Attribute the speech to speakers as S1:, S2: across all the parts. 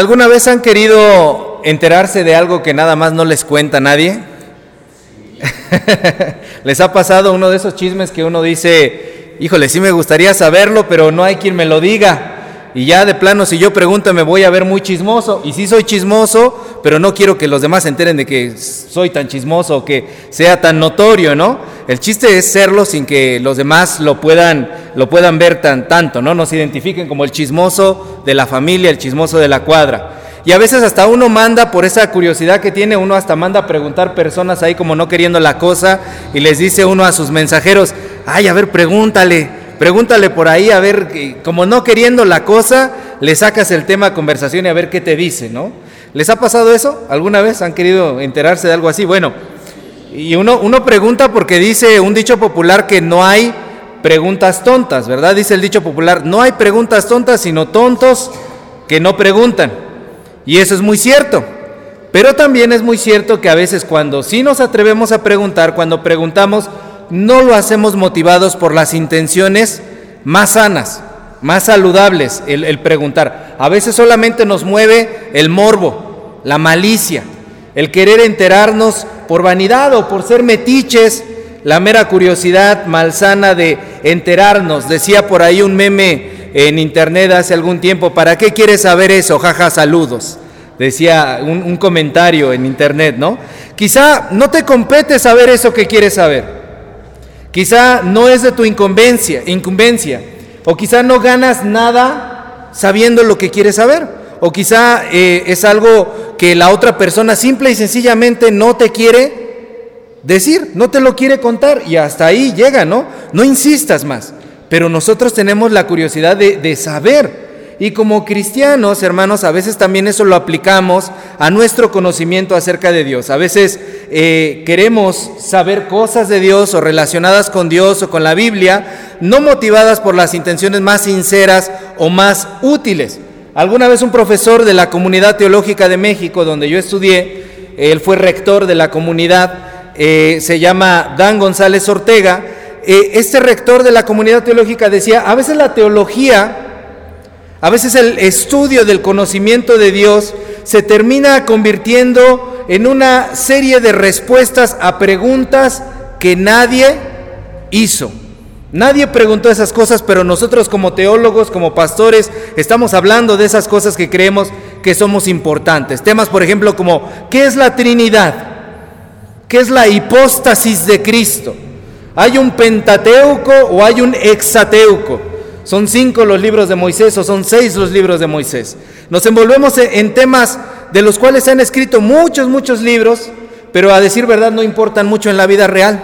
S1: ¿Alguna vez han querido enterarse de algo que nada más no les cuenta nadie? ¿Les ha pasado uno de esos chismes que uno dice, híjole, sí me gustaría saberlo, pero no hay quien me lo diga? Y ya de plano, si yo pregunto, me voy a ver muy chismoso. Y sí soy chismoso, pero no quiero que los demás se enteren de que soy tan chismoso o que sea tan notorio, ¿no? El chiste es serlo sin que los demás lo puedan, lo puedan ver tan tanto, ¿no? Nos identifiquen como el chismoso de la familia, el chismoso de la cuadra. Y a veces hasta uno manda, por esa curiosidad que tiene, uno hasta manda a preguntar personas ahí como no queriendo la cosa y les dice uno a sus mensajeros, ay, a ver, pregúntale, Pregúntale por ahí a ver, como no queriendo la cosa, le sacas el tema a conversación y a ver qué te dice, ¿no? ¿Les ha pasado eso? ¿Alguna vez han querido enterarse de algo así? Bueno, y uno, uno pregunta porque dice un dicho popular que no hay preguntas tontas, ¿verdad? Dice el dicho popular, no hay preguntas tontas, sino tontos que no preguntan. Y eso es muy cierto. Pero también es muy cierto que a veces cuando sí nos atrevemos a preguntar, cuando preguntamos, no lo hacemos motivados por las intenciones más sanas, más saludables, el, preguntar. A veces solamente nos mueve el morbo, la malicia, el querer enterarnos por vanidad o por ser metiches, la mera curiosidad malsana de enterarnos. Decía por ahí un meme en internet hace algún tiempo, ¿para qué quieres saber eso? Jaja, saludos. Decía un, comentario en internet, ¿no? Quizá no te compete saber eso que quieres saber. Quizá no es de tu incumbencia, incumbencia, o quizá no ganas nada sabiendo lo que quieres saber, o quizá eh, es algo que la otra persona simple y sencillamente no te quiere decir, no te lo quiere contar y hasta ahí llega, ¿no? No insistas más, pero nosotros tenemos la curiosidad de, de saber y como cristianos, hermanos, a veces también eso lo aplicamos a nuestro conocimiento acerca de Dios. A veces eh, queremos saber cosas de Dios o relacionadas con Dios o con la Biblia, no motivadas por las intenciones más sinceras o más útiles. Alguna vez un profesor de la Comunidad Teológica de México, donde yo estudié, él fue rector de la comunidad, eh, se llama Dan González Ortega, eh, este rector de la comunidad teológica decía, a veces la teología a veces el estudio del conocimiento de Dios se termina convirtiendo en una serie de respuestas a preguntas que nadie hizo. Nadie preguntó esas cosas, pero nosotros como teólogos, como pastores, estamos hablando de esas cosas que creemos que somos importantes. Temas, por ejemplo, como ¿qué es la Trinidad? ¿Qué es la hipóstasis de Cristo? ¿Hay un Pentateuco o hay un Hexateuco? Son cinco los libros de Moisés o son seis los libros de Moisés. Nos envolvemos en temas de los cuales se han escrito muchos, muchos libros, pero a decir verdad no importan mucho en la vida real.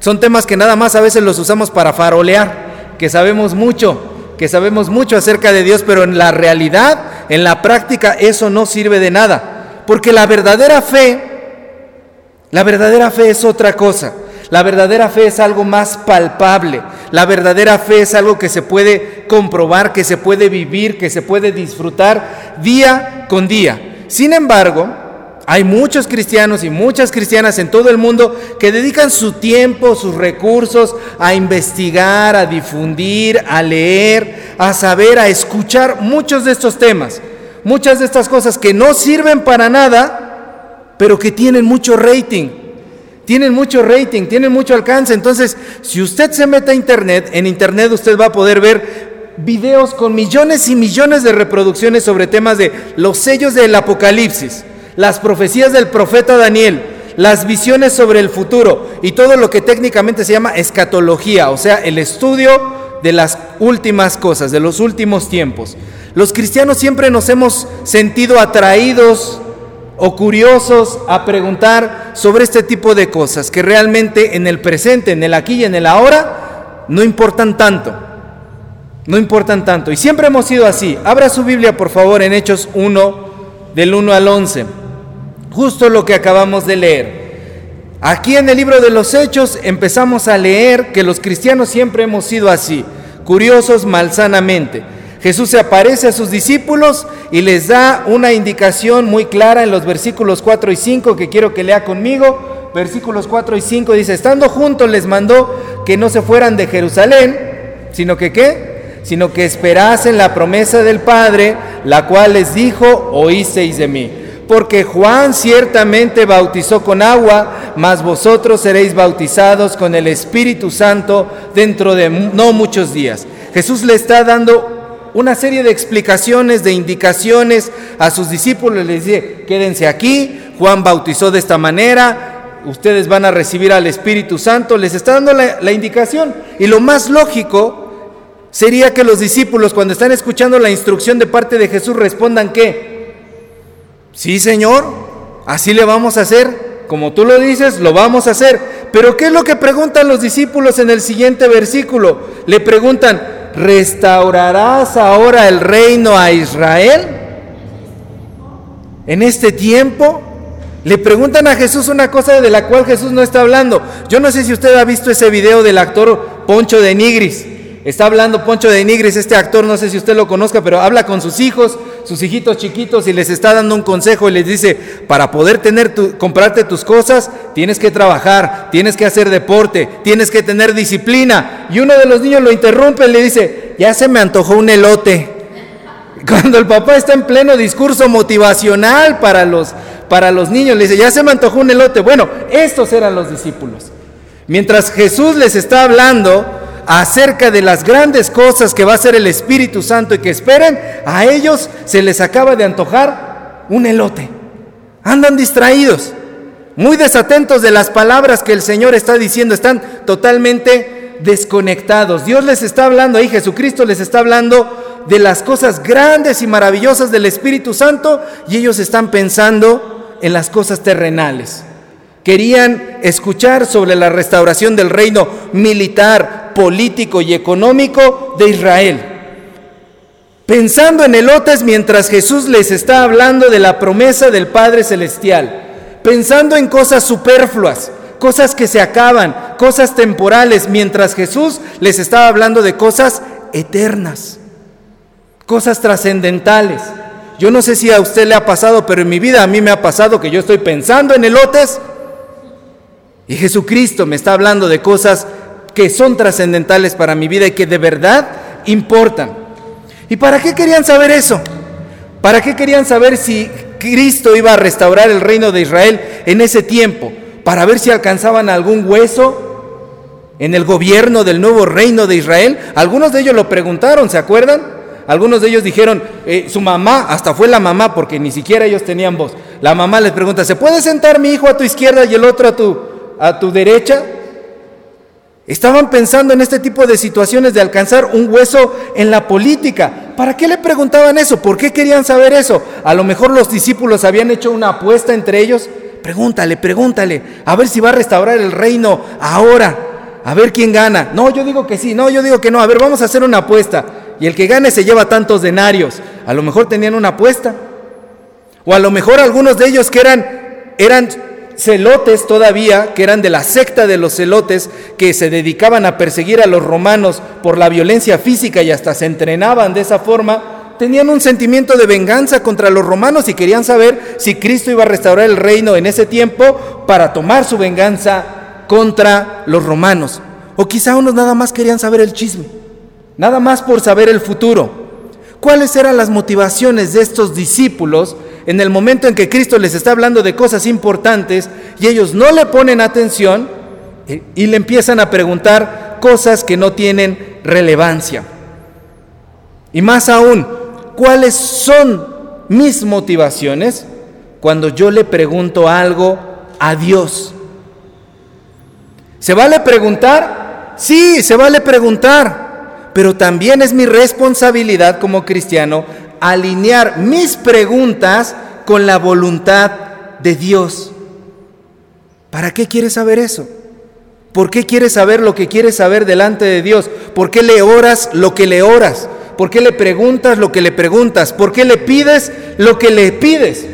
S1: Son temas que nada más a veces los usamos para farolear, que sabemos mucho, que sabemos mucho acerca de Dios, pero en la realidad, en la práctica, eso no sirve de nada. Porque la verdadera fe, la verdadera fe es otra cosa. La verdadera fe es algo más palpable. La verdadera fe es algo que se puede comprobar, que se puede vivir, que se puede disfrutar día con día. Sin embargo, hay muchos cristianos y muchas cristianas en todo el mundo que dedican su tiempo, sus recursos a investigar, a difundir, a leer, a saber, a escuchar muchos de estos temas. Muchas de estas cosas que no sirven para nada, pero que tienen mucho rating tienen mucho rating, tienen mucho alcance. Entonces, si usted se mete a Internet, en Internet usted va a poder ver videos con millones y millones de reproducciones sobre temas de los sellos del Apocalipsis, las profecías del profeta Daniel, las visiones sobre el futuro y todo lo que técnicamente se llama escatología, o sea, el estudio de las últimas cosas, de los últimos tiempos. Los cristianos siempre nos hemos sentido atraídos o curiosos a preguntar sobre este tipo de cosas que realmente en el presente, en el aquí y en el ahora, no importan tanto. No importan tanto. Y siempre hemos sido así. Abra su Biblia, por favor, en Hechos 1, del 1 al 11. Justo lo que acabamos de leer. Aquí en el libro de los Hechos empezamos a leer que los cristianos siempre hemos sido así, curiosos malsanamente. Jesús se aparece a sus discípulos y les da una indicación muy clara en los versículos 4 y 5 que quiero que lea conmigo. Versículos 4 y 5 dice, estando juntos les mandó que no se fueran de Jerusalén, sino que qué? sino que esperasen la promesa del Padre, la cual les dijo, oísteis de mí. Porque Juan ciertamente bautizó con agua, mas vosotros seréis bautizados con el Espíritu Santo dentro de no muchos días. Jesús le está dando una serie de explicaciones, de indicaciones a sus discípulos. Les dice, quédense aquí, Juan bautizó de esta manera, ustedes van a recibir al Espíritu Santo, les está dando la, la indicación. Y lo más lógico sería que los discípulos cuando están escuchando la instrucción de parte de Jesús respondan que, sí Señor, así le vamos a hacer, como tú lo dices, lo vamos a hacer. Pero ¿qué es lo que preguntan los discípulos en el siguiente versículo? Le preguntan, ¿restaurarás ahora el reino a Israel? En este tiempo, le preguntan a Jesús una cosa de la cual Jesús no está hablando. Yo no sé si usted ha visto ese video del actor Poncho de Nigris. Está hablando Poncho de Nigris, este actor, no sé si usted lo conozca, pero habla con sus hijos, sus hijitos chiquitos y les está dando un consejo y les dice, para poder tener tu, comprarte tus cosas, tienes que trabajar, tienes que hacer deporte, tienes que tener disciplina. Y uno de los niños lo interrumpe y le dice, ya se me antojó un elote. Cuando el papá está en pleno discurso motivacional para los, para los niños, le dice, ya se me antojó un elote. Bueno, estos eran los discípulos. Mientras Jesús les está hablando, acerca de las grandes cosas que va a hacer el Espíritu Santo y que esperen, a ellos se les acaba de antojar un elote. Andan distraídos, muy desatentos de las palabras que el Señor está diciendo, están totalmente desconectados. Dios les está hablando ahí, Jesucristo les está hablando de las cosas grandes y maravillosas del Espíritu Santo y ellos están pensando en las cosas terrenales. Querían escuchar sobre la restauración del reino militar, político y económico de Israel. Pensando en elotes mientras Jesús les está hablando de la promesa del Padre Celestial. Pensando en cosas superfluas, cosas que se acaban, cosas temporales, mientras Jesús les estaba hablando de cosas eternas, cosas trascendentales. Yo no sé si a usted le ha pasado, pero en mi vida a mí me ha pasado que yo estoy pensando en elotes y Jesucristo me está hablando de cosas que son trascendentales para mi vida y que de verdad importan. ¿Y para qué querían saber eso? ¿Para qué querían saber si Cristo iba a restaurar el reino de Israel en ese tiempo? ¿Para ver si alcanzaban algún hueso en el gobierno del nuevo reino de Israel? Algunos de ellos lo preguntaron, ¿se acuerdan? Algunos de ellos dijeron, eh, su mamá, hasta fue la mamá, porque ni siquiera ellos tenían voz. La mamá les pregunta, ¿se puede sentar mi hijo a tu izquierda y el otro a tu, a tu derecha. Estaban pensando en este tipo de situaciones de alcanzar un hueso en la política. ¿Para qué le preguntaban eso? ¿Por qué querían saber eso? A lo mejor los discípulos habían hecho una apuesta entre ellos. Pregúntale, pregúntale, a ver si va a restaurar el reino ahora. A ver quién gana. No, yo digo que sí, no, yo digo que no. A ver, vamos a hacer una apuesta. Y el que gane se lleva tantos denarios. A lo mejor tenían una apuesta. O a lo mejor algunos de ellos que eran, eran celotes todavía, que eran de la secta de los celotes, que se dedicaban a perseguir a los romanos por la violencia física y hasta se entrenaban de esa forma, tenían un sentimiento de venganza contra los romanos y querían saber si Cristo iba a restaurar el reino en ese tiempo para tomar su venganza contra los romanos. O quizá unos nada más querían saber el chisme, nada más por saber el futuro. ¿Cuáles eran las motivaciones de estos discípulos en el momento en que Cristo les está hablando de cosas importantes y ellos no le ponen atención y le empiezan a preguntar cosas que no tienen relevancia. Y más aún, ¿cuáles son mis motivaciones cuando yo le pregunto algo a Dios? ¿Se vale preguntar? Sí, se vale preguntar, pero también es mi responsabilidad como cristiano alinear mis preguntas con la voluntad de Dios. ¿Para qué quieres saber eso? ¿Por qué quieres saber lo que quieres saber delante de Dios? ¿Por qué le oras lo que le oras? ¿Por qué le preguntas lo que le preguntas? ¿Por qué le pides lo que le pides?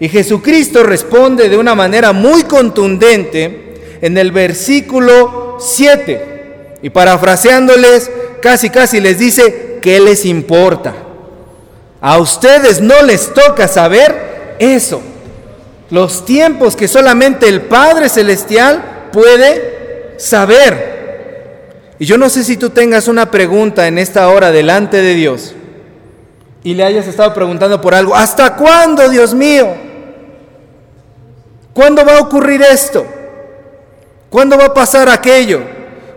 S1: Y Jesucristo responde de una manera muy contundente en el versículo 7. Y parafraseándoles, casi casi les dice, ¿qué les importa? A ustedes no les toca saber eso. Los tiempos que solamente el Padre Celestial puede saber. Y yo no sé si tú tengas una pregunta en esta hora delante de Dios y le hayas estado preguntando por algo. ¿Hasta cuándo, Dios mío? ¿Cuándo va a ocurrir esto? ¿Cuándo va a pasar aquello?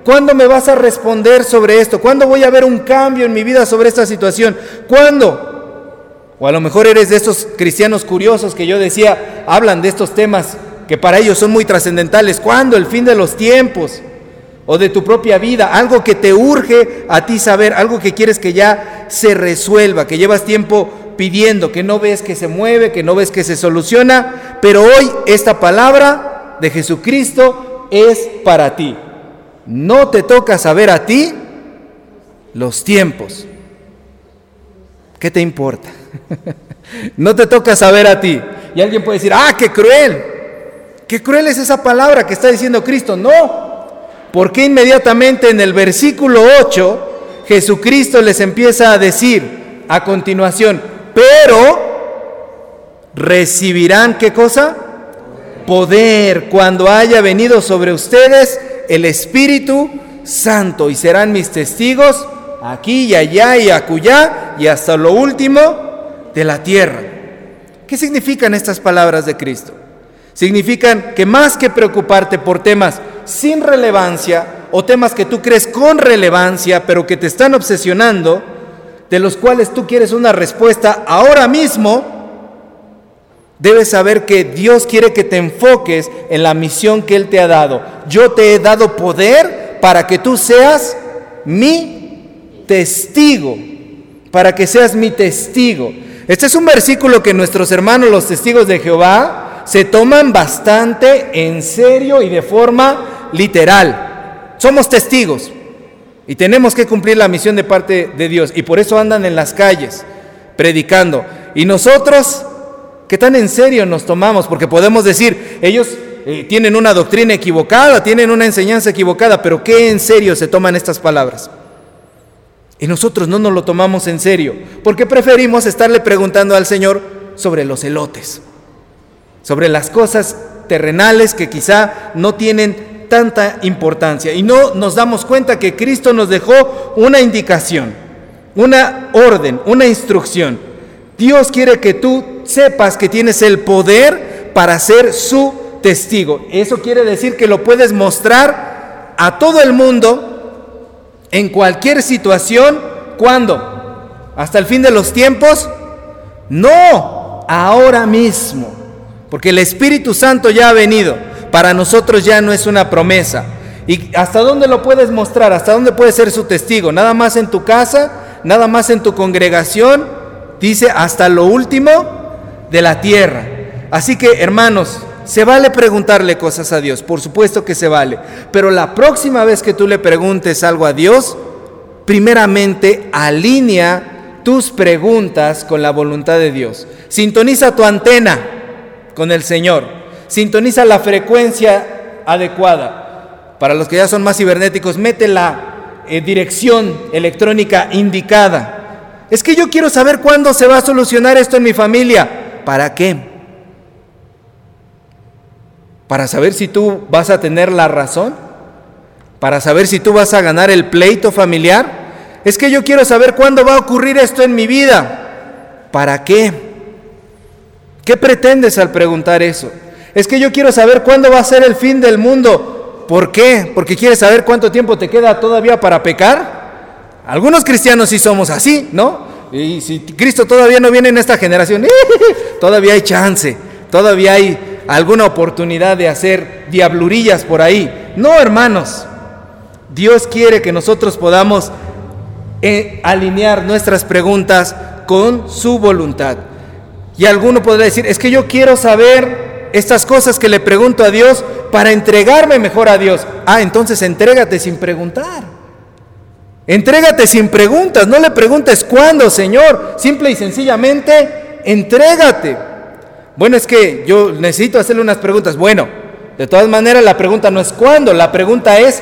S1: ¿Cuándo me vas a responder sobre esto? ¿Cuándo voy a ver un cambio en mi vida sobre esta situación? ¿Cuándo? O a lo mejor eres de estos cristianos curiosos que yo decía, hablan de estos temas que para ellos son muy trascendentales. ¿Cuándo? El fin de los tiempos o de tu propia vida, algo que te urge a ti saber, algo que quieres que ya se resuelva, que llevas tiempo pidiendo, que no ves que se mueve, que no ves que se soluciona, pero hoy esta palabra de Jesucristo es para ti. No te toca saber a ti los tiempos. ¿Qué te importa? no te toca saber a ti. Y alguien puede decir, ah, qué cruel. Qué cruel es esa palabra que está diciendo Cristo. No, porque inmediatamente en el versículo 8 Jesucristo les empieza a decir a continuación, pero recibirán qué cosa? Poder cuando haya venido sobre ustedes el Espíritu Santo y serán mis testigos aquí y allá y acullá y hasta lo último de la tierra. ¿Qué significan estas palabras de Cristo? Significan que más que preocuparte por temas sin relevancia o temas que tú crees con relevancia, pero que te están obsesionando, de los cuales tú quieres una respuesta ahora mismo, debes saber que Dios quiere que te enfoques en la misión que Él te ha dado. Yo te he dado poder para que tú seas mi testigo, para que seas mi testigo. Este es un versículo que nuestros hermanos, los testigos de Jehová, se toman bastante en serio y de forma literal. Somos testigos y tenemos que cumplir la misión de parte de Dios y por eso andan en las calles predicando. Y nosotros, ¿qué tan en serio nos tomamos? Porque podemos decir, ellos eh, tienen una doctrina equivocada, tienen una enseñanza equivocada, pero ¿qué en serio se toman estas palabras? Y nosotros no nos lo tomamos en serio, porque preferimos estarle preguntando al Señor sobre los elotes, sobre las cosas terrenales que quizá no tienen tanta importancia y no nos damos cuenta que Cristo nos dejó una indicación, una orden, una instrucción. Dios quiere que tú sepas que tienes el poder para ser su testigo. Eso quiere decir que lo puedes mostrar a todo el mundo en cualquier situación. ¿Cuándo? ¿Hasta el fin de los tiempos? No, ahora mismo. Porque el Espíritu Santo ya ha venido para nosotros ya no es una promesa. ¿Y hasta dónde lo puedes mostrar? ¿Hasta dónde puedes ser su testigo? ¿Nada más en tu casa? ¿Nada más en tu congregación? Dice, hasta lo último de la tierra. Así que, hermanos, se vale preguntarle cosas a Dios, por supuesto que se vale. Pero la próxima vez que tú le preguntes algo a Dios, primeramente alinea tus preguntas con la voluntad de Dios. Sintoniza tu antena con el Señor sintoniza la frecuencia adecuada. Para los que ya son más cibernéticos, mete la eh, dirección electrónica indicada. Es que yo quiero saber cuándo se va a solucionar esto en mi familia. ¿Para qué? ¿Para saber si tú vas a tener la razón? ¿Para saber si tú vas a ganar el pleito familiar? Es que yo quiero saber cuándo va a ocurrir esto en mi vida. ¿Para qué? ¿Qué pretendes al preguntar eso? Es que yo quiero saber cuándo va a ser el fin del mundo. ¿Por qué? Porque quieres saber cuánto tiempo te queda todavía para pecar. Algunos cristianos sí somos así, ¿no? Y si Cristo todavía no viene en esta generación, todavía hay chance, todavía hay alguna oportunidad de hacer diablurillas por ahí. No, hermanos, Dios quiere que nosotros podamos eh, alinear nuestras preguntas con su voluntad. Y alguno podrá decir, es que yo quiero saber estas cosas que le pregunto a Dios para entregarme mejor a Dios. Ah, entonces entrégate sin preguntar. Entrégate sin preguntas, no le preguntes cuándo, Señor. Simple y sencillamente, entrégate. Bueno, es que yo necesito hacerle unas preguntas. Bueno, de todas maneras la pregunta no es cuándo, la pregunta es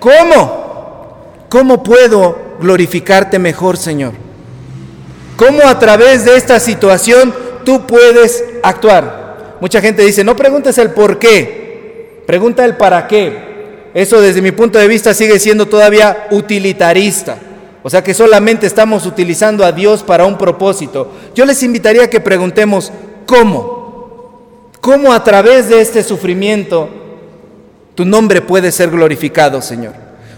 S1: ¿cómo? ¿Cómo puedo glorificarte mejor, Señor? ¿Cómo a través de esta situación tú puedes actuar? Mucha gente dice, no preguntes el por qué, pregunta el para qué. Eso desde mi punto de vista sigue siendo todavía utilitarista. O sea que solamente estamos utilizando a Dios para un propósito. Yo les invitaría a que preguntemos, ¿cómo? ¿Cómo a través de este sufrimiento tu nombre puede ser glorificado, Señor?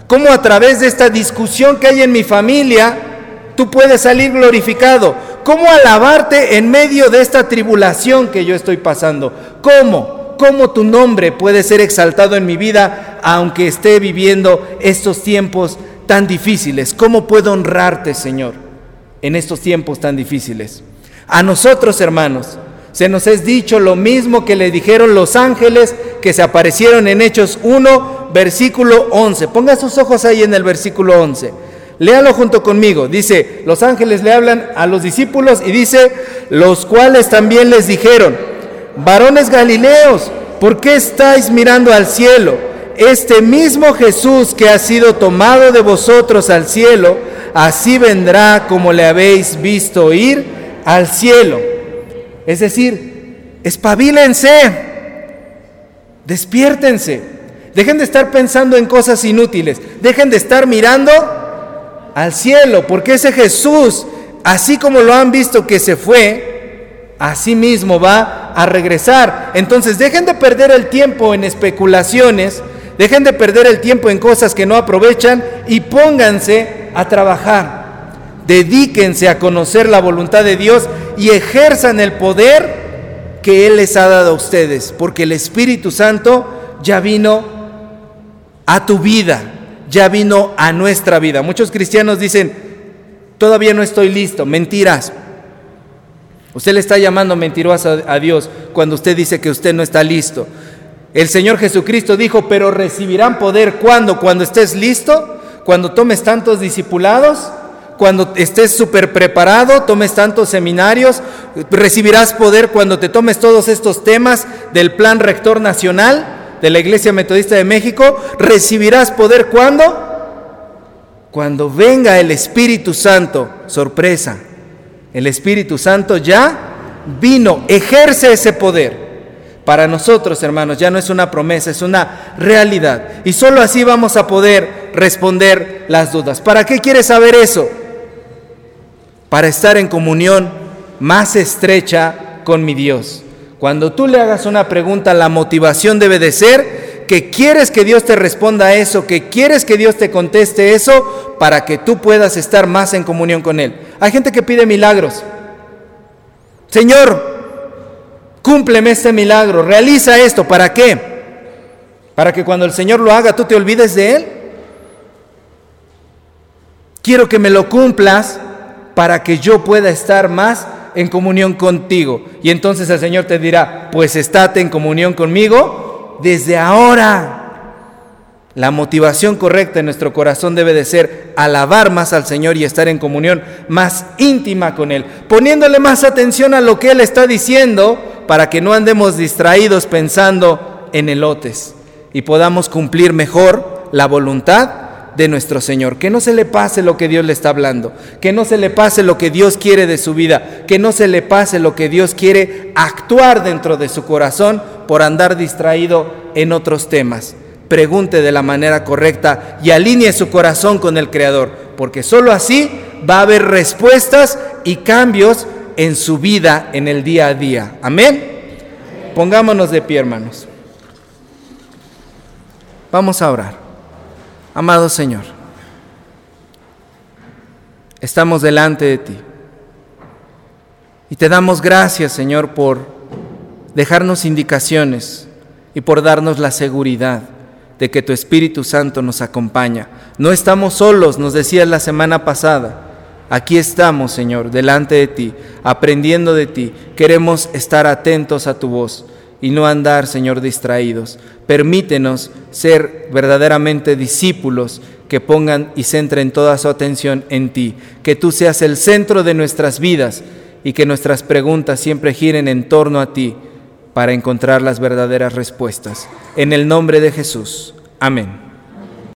S1: ¿Cómo a través de esta discusión que hay en mi familia tú puedes salir glorificado? ¿Cómo alabarte en medio de esta tribulación que yo estoy pasando? ¿Cómo? ¿Cómo tu nombre puede ser exaltado en mi vida aunque esté viviendo estos tiempos tan difíciles? ¿Cómo puedo honrarte, Señor, en estos tiempos tan difíciles? A nosotros, hermanos, se nos es dicho lo mismo que le dijeron los ángeles que se aparecieron en Hechos 1, versículo 11. Ponga sus ojos ahí en el versículo 11. Léalo junto conmigo. Dice, los ángeles le hablan a los discípulos y dice, los cuales también les dijeron, varones galileos, ¿por qué estáis mirando al cielo? este mismo Jesús que ha sido tomado de vosotros al cielo, así vendrá como le habéis visto ir al cielo. Es decir, espabilense, despiértense, dejen de estar pensando en cosas inútiles, dejen de estar mirando al cielo, porque ese Jesús, así como lo han visto que se fue, así mismo va a regresar. Entonces dejen de perder el tiempo en especulaciones, Dejen de perder el tiempo en cosas que no aprovechan y pónganse a trabajar. Dedíquense a conocer la voluntad de Dios y ejerzan el poder que Él les ha dado a ustedes, porque el Espíritu Santo ya vino a tu vida, ya vino a nuestra vida. Muchos cristianos dicen, todavía no estoy listo, mentiras. Usted le está llamando mentiroso a Dios cuando usted dice que usted no está listo. El Señor Jesucristo dijo, pero recibirán poder cuando, cuando estés listo, cuando tomes tantos discipulados, cuando estés súper preparado, tomes tantos seminarios, recibirás poder cuando te tomes todos estos temas del plan rector nacional de la Iglesia Metodista de México, recibirás poder cuando? Cuando venga el Espíritu Santo, sorpresa, el Espíritu Santo ya vino, ejerce ese poder. Para nosotros, hermanos, ya no es una promesa, es una realidad. Y solo así vamos a poder responder las dudas. ¿Para qué quieres saber eso? Para estar en comunión más estrecha con mi Dios. Cuando tú le hagas una pregunta, la motivación debe de ser que quieres que Dios te responda a eso, que quieres que Dios te conteste eso, para que tú puedas estar más en comunión con Él. Hay gente que pide milagros. Señor, cúmpleme este milagro, realiza esto, ¿para qué? Para que cuando el Señor lo haga tú te olvides de Él. Quiero que me lo cumplas para que yo pueda estar más en comunión contigo. Y entonces el Señor te dirá, pues estate en comunión conmigo desde ahora. La motivación correcta en nuestro corazón debe de ser alabar más al Señor y estar en comunión más íntima con Él, poniéndole más atención a lo que Él está diciendo para que no andemos distraídos pensando en elotes y podamos cumplir mejor la voluntad de nuestro Señor. Que no se le pase lo que Dios le está hablando, que no se le pase lo que Dios quiere de su vida, que no se le pase lo que Dios quiere actuar dentro de su corazón por andar distraído en otros temas pregunte de la manera correcta y alinee su corazón con el Creador, porque sólo así va a haber respuestas y cambios en su vida en el día a día. Amén. Pongámonos de pie, hermanos. Vamos a orar. Amado Señor, estamos delante de ti y te damos gracias, Señor, por dejarnos indicaciones y por darnos la seguridad de que tu Espíritu Santo nos acompaña. No estamos solos, nos decías la semana pasada. Aquí estamos, Señor, delante de ti, aprendiendo de ti. Queremos estar atentos a tu voz y no andar, Señor, distraídos. Permítenos ser verdaderamente discípulos que pongan y centren toda su atención en ti. Que tú seas el centro de nuestras vidas y que nuestras preguntas siempre giren en torno a ti para encontrar las verdaderas respuestas. En el nombre de Jesús. Amén.